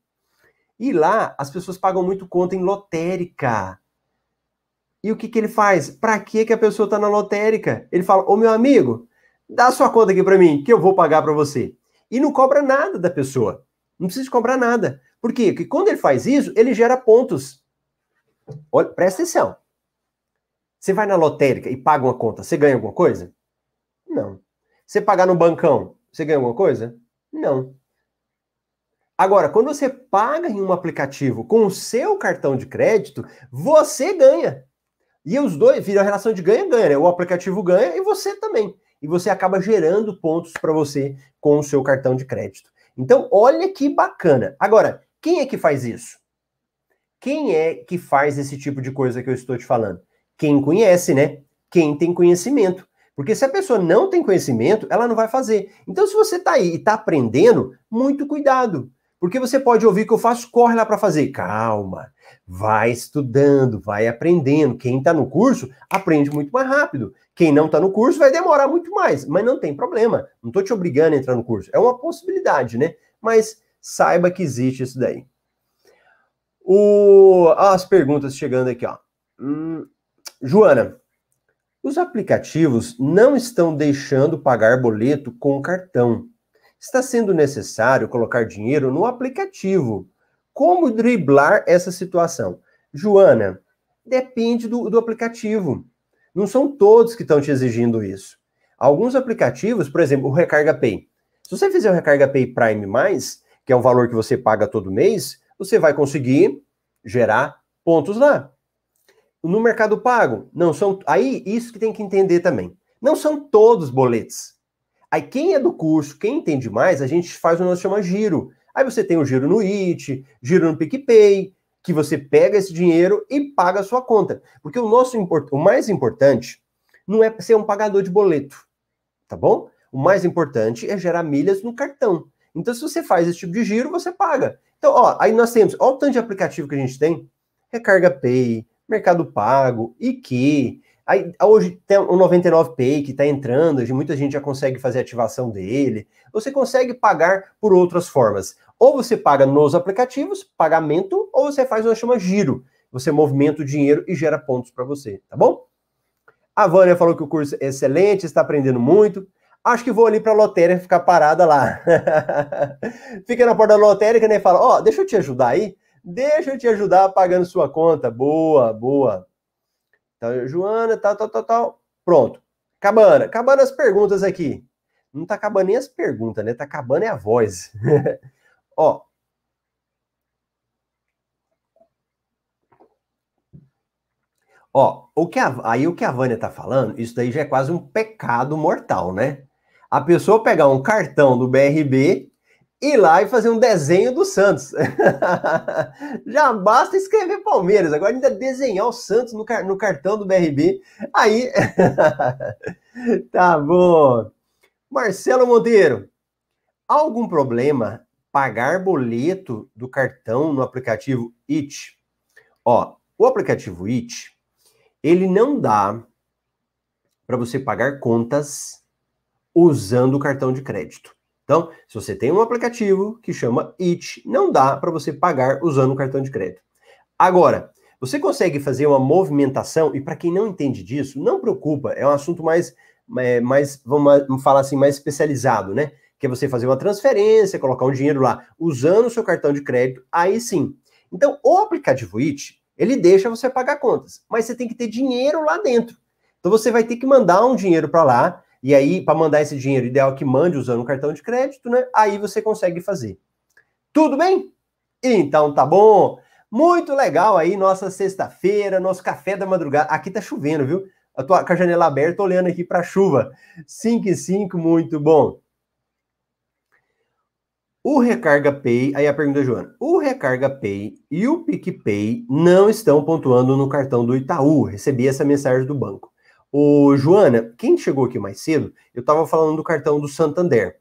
E lá as pessoas pagam muito conta em lotérica. E o que, que ele faz? Para que, que a pessoa está na lotérica? Ele fala: Ô meu amigo, dá sua conta aqui para mim, que eu vou pagar para você. E não cobra nada da pessoa. Não precisa cobrar nada. Por quê? Porque quando ele faz isso, ele gera pontos. Olha, presta atenção. Você vai na lotérica e paga uma conta, você ganha alguma coisa? Não. Você pagar no bancão, você ganha alguma coisa? Não. Agora, quando você paga em um aplicativo com o seu cartão de crédito, você ganha. E os dois viram a relação de ganha-ganha, né? O aplicativo ganha e você também e você acaba gerando pontos para você com o seu cartão de crédito. Então, olha que bacana. Agora, quem é que faz isso? Quem é que faz esse tipo de coisa que eu estou te falando? Quem conhece, né? Quem tem conhecimento. Porque se a pessoa não tem conhecimento, ela não vai fazer. Então, se você está aí e está aprendendo, muito cuidado. Porque você pode ouvir que eu faço, corre lá para fazer. Calma, vai estudando, vai aprendendo. Quem está no curso aprende muito mais rápido. Quem não está no curso vai demorar muito mais, mas não tem problema. Não estou te obrigando a entrar no curso. É uma possibilidade, né? Mas saiba que existe isso daí. O... As perguntas chegando aqui, ó. Hum, Joana, os aplicativos não estão deixando pagar boleto com cartão está sendo necessário colocar dinheiro no aplicativo. Como driblar essa situação? Joana, depende do, do aplicativo. Não são todos que estão te exigindo isso. Alguns aplicativos, por exemplo, o Recarga Pay. Se você fizer o Recarga Pay Prime, que é um valor que você paga todo mês, você vai conseguir gerar pontos lá. No Mercado Pago, não são. Aí, isso que tem que entender também. Não são todos boletos. Aí quem é do curso, quem entende mais, a gente faz o que nós chama giro. Aí você tem o giro no IT, giro no PicPay, que você pega esse dinheiro e paga a sua conta. Porque o nosso o mais importante não é ser um pagador de boleto, tá bom? O mais importante é gerar milhas no cartão. Então, se você faz esse tipo de giro, você paga. Então, ó, aí nós temos, ó o tanto de aplicativo que a gente tem: Recarga Pay, Mercado Pago, IQ, Aí, hoje tem o 99Pay que está entrando, muita gente já consegue fazer ativação dele. Você consegue pagar por outras formas. Ou você paga nos aplicativos, pagamento, ou você faz que chama giro. Você movimenta o dinheiro e gera pontos para você, tá bom? A Vânia falou que o curso é excelente, está aprendendo muito. Acho que vou ali para a lotérica ficar parada lá. <laughs> Fica na porta da lotérica né, e fala: Ó, oh, deixa eu te ajudar aí. Deixa eu te ajudar pagando sua conta. Boa, boa. Então, Joana, tal, tal, tal, tal. Pronto. Acabando. Acabando as perguntas aqui. Não tá acabando nem as perguntas, né? Tá acabando é a voz. <laughs> Ó. Ó, o que a, aí o que a Vânia tá falando, isso daí já é quase um pecado mortal, né? A pessoa pegar um cartão do BRB ir lá e fazer um desenho do Santos. <laughs> Já basta escrever Palmeiras, agora ainda desenhar o Santos no, car no cartão do BRB. Aí. <laughs> tá bom. Marcelo Monteiro, algum problema pagar boleto do cartão no aplicativo IT? Ó, o aplicativo IT, ele não dá para você pagar contas usando o cartão de crédito. Então, se você tem um aplicativo que chama It, não dá para você pagar usando o cartão de crédito. Agora, Você consegue fazer uma movimentação, e para quem não entende disso, não preocupa, é um assunto mais, é, mais vamos falar assim, mais especializado, né? Que é você fazer uma transferência, colocar um dinheiro lá, usando o seu cartão de crédito, aí sim. Então, o aplicativo IT, ele deixa você pagar contas, mas você tem que ter dinheiro lá dentro. Então, você vai ter que mandar um dinheiro para lá, e aí, para mandar esse dinheiro, ideal é que mande usando o cartão de crédito, né? Aí você consegue fazer. Tudo bem? Então tá bom. Muito legal aí, nossa sexta-feira, nosso café da madrugada. Aqui tá chovendo, viu? Eu tô com a janela aberta, olhando aqui para chuva. 5 e 5, muito bom. O Recarga Pay, aí a pergunta da Joana. O Recarga Pay e o PicPay não estão pontuando no cartão do Itaú. Recebi essa mensagem do banco. Ô, Joana, quem chegou aqui mais cedo, eu estava falando do cartão do Santander.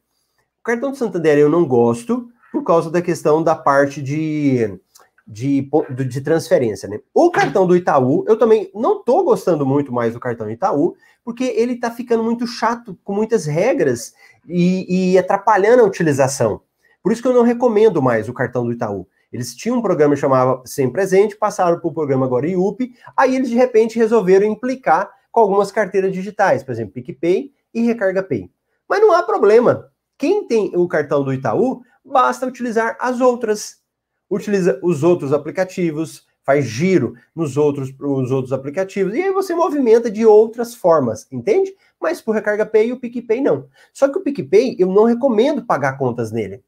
O cartão do Santander eu não gosto por causa da questão da parte de, de, de transferência, né? O cartão do Itaú, eu também não estou gostando muito mais do cartão do Itaú, porque ele está ficando muito chato, com muitas regras e, e atrapalhando a utilização. Por isso que eu não recomendo mais o cartão do Itaú. Eles tinham um programa que chamava Sem Presente, passaram para o programa agora IUP, aí eles de repente resolveram implicar com algumas carteiras digitais, por exemplo, PicPay e Recarga Pay. Mas não há problema. Quem tem o cartão do Itaú, basta utilizar as outras. Utiliza os outros aplicativos, faz giro nos outros, nos outros aplicativos, e aí você movimenta de outras formas, entende? Mas por Recarga Pay e o PicPay não. Só que o PicPay eu não recomendo pagar contas nele.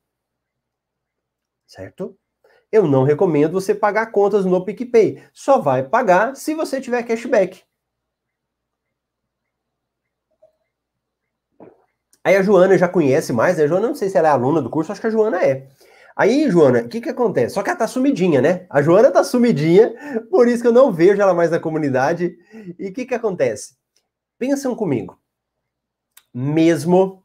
Certo? Eu não recomendo você pagar contas no PicPay. Só vai pagar se você tiver cashback. Aí a Joana já conhece mais, né? A Joana, não sei se ela é aluna do curso, acho que a Joana é. Aí, Joana, o que que acontece? Só que ela tá sumidinha, né? A Joana tá sumidinha, por isso que eu não vejo ela mais na comunidade. E o que que acontece? Pensam comigo. Mesmo,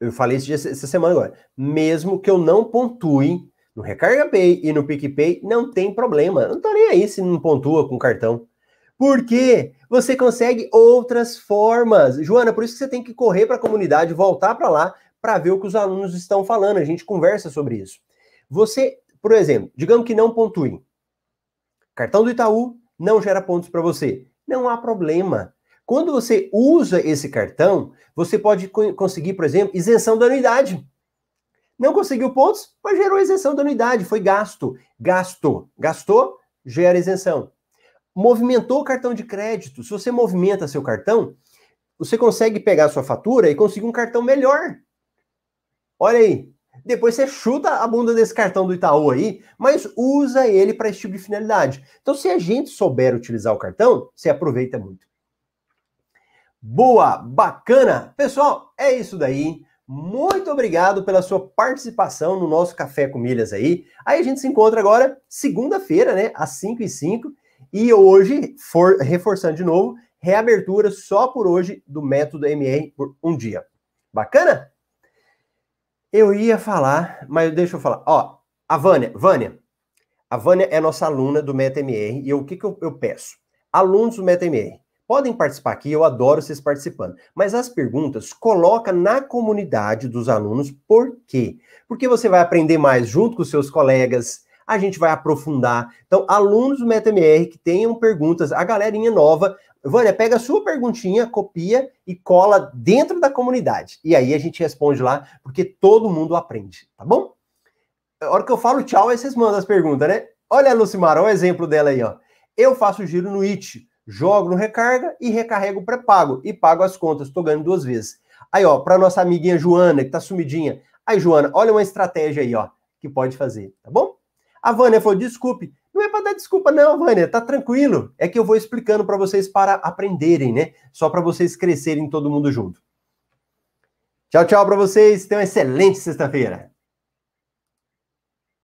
eu falei isso essa semana agora, mesmo que eu não pontue no Recarga Pay e no PicPay, não tem problema. Não tô nem aí se não pontua com cartão. Porque você consegue outras formas. Joana, por isso que você tem que correr para a comunidade, voltar para lá para ver o que os alunos estão falando. A gente conversa sobre isso. Você, por exemplo, digamos que não pontue. Cartão do Itaú não gera pontos para você. Não há problema. Quando você usa esse cartão, você pode conseguir, por exemplo, isenção da anuidade. Não conseguiu pontos, mas gerou isenção da anuidade, foi gasto. Gasto. Gastou, gera isenção movimentou o cartão de crédito. Se você movimenta seu cartão, você consegue pegar sua fatura e conseguir um cartão melhor. Olha aí. Depois você chuta a bunda desse cartão do Itaú aí, mas usa ele para esse tipo de finalidade. Então, se a gente souber utilizar o cartão, você aproveita muito. Boa, bacana. Pessoal, é isso daí. Muito obrigado pela sua participação no nosso Café com Milhas aí. Aí a gente se encontra agora segunda-feira, né, às 5 e 5 e hoje, for, reforçando de novo, reabertura só por hoje do método MR por um dia. Bacana? Eu ia falar, mas deixa eu falar. Ó, a Vânia, Vânia, a Vânia é nossa aluna do MetaMR e o que, que eu, eu peço? Alunos do MetaMR, podem participar aqui, eu adoro vocês participando. Mas as perguntas, coloca na comunidade dos alunos, por quê? Porque você vai aprender mais junto com seus colegas, a gente vai aprofundar. Então, alunos do MetaMR que tenham perguntas, a galerinha nova, Vânia, pega a sua perguntinha, copia e cola dentro da comunidade. E aí a gente responde lá, porque todo mundo aprende, tá bom? A hora que eu falo tchau, aí vocês mandam as perguntas, né? Olha a Lucimara, olha o exemplo dela aí, ó. Eu faço giro no IT, jogo no recarga e recarrego pré-pago e pago as contas, tô ganhando duas vezes. Aí, ó, para nossa amiguinha Joana, que tá sumidinha. Aí, Joana, olha uma estratégia aí, ó, que pode fazer, tá bom? A Vânia falou: desculpe. Não é para dar desculpa, não, Vânia, tá tranquilo. É que eu vou explicando para vocês para aprenderem, né? Só para vocês crescerem todo mundo junto. Tchau, tchau para vocês. Tenham uma excelente sexta-feira.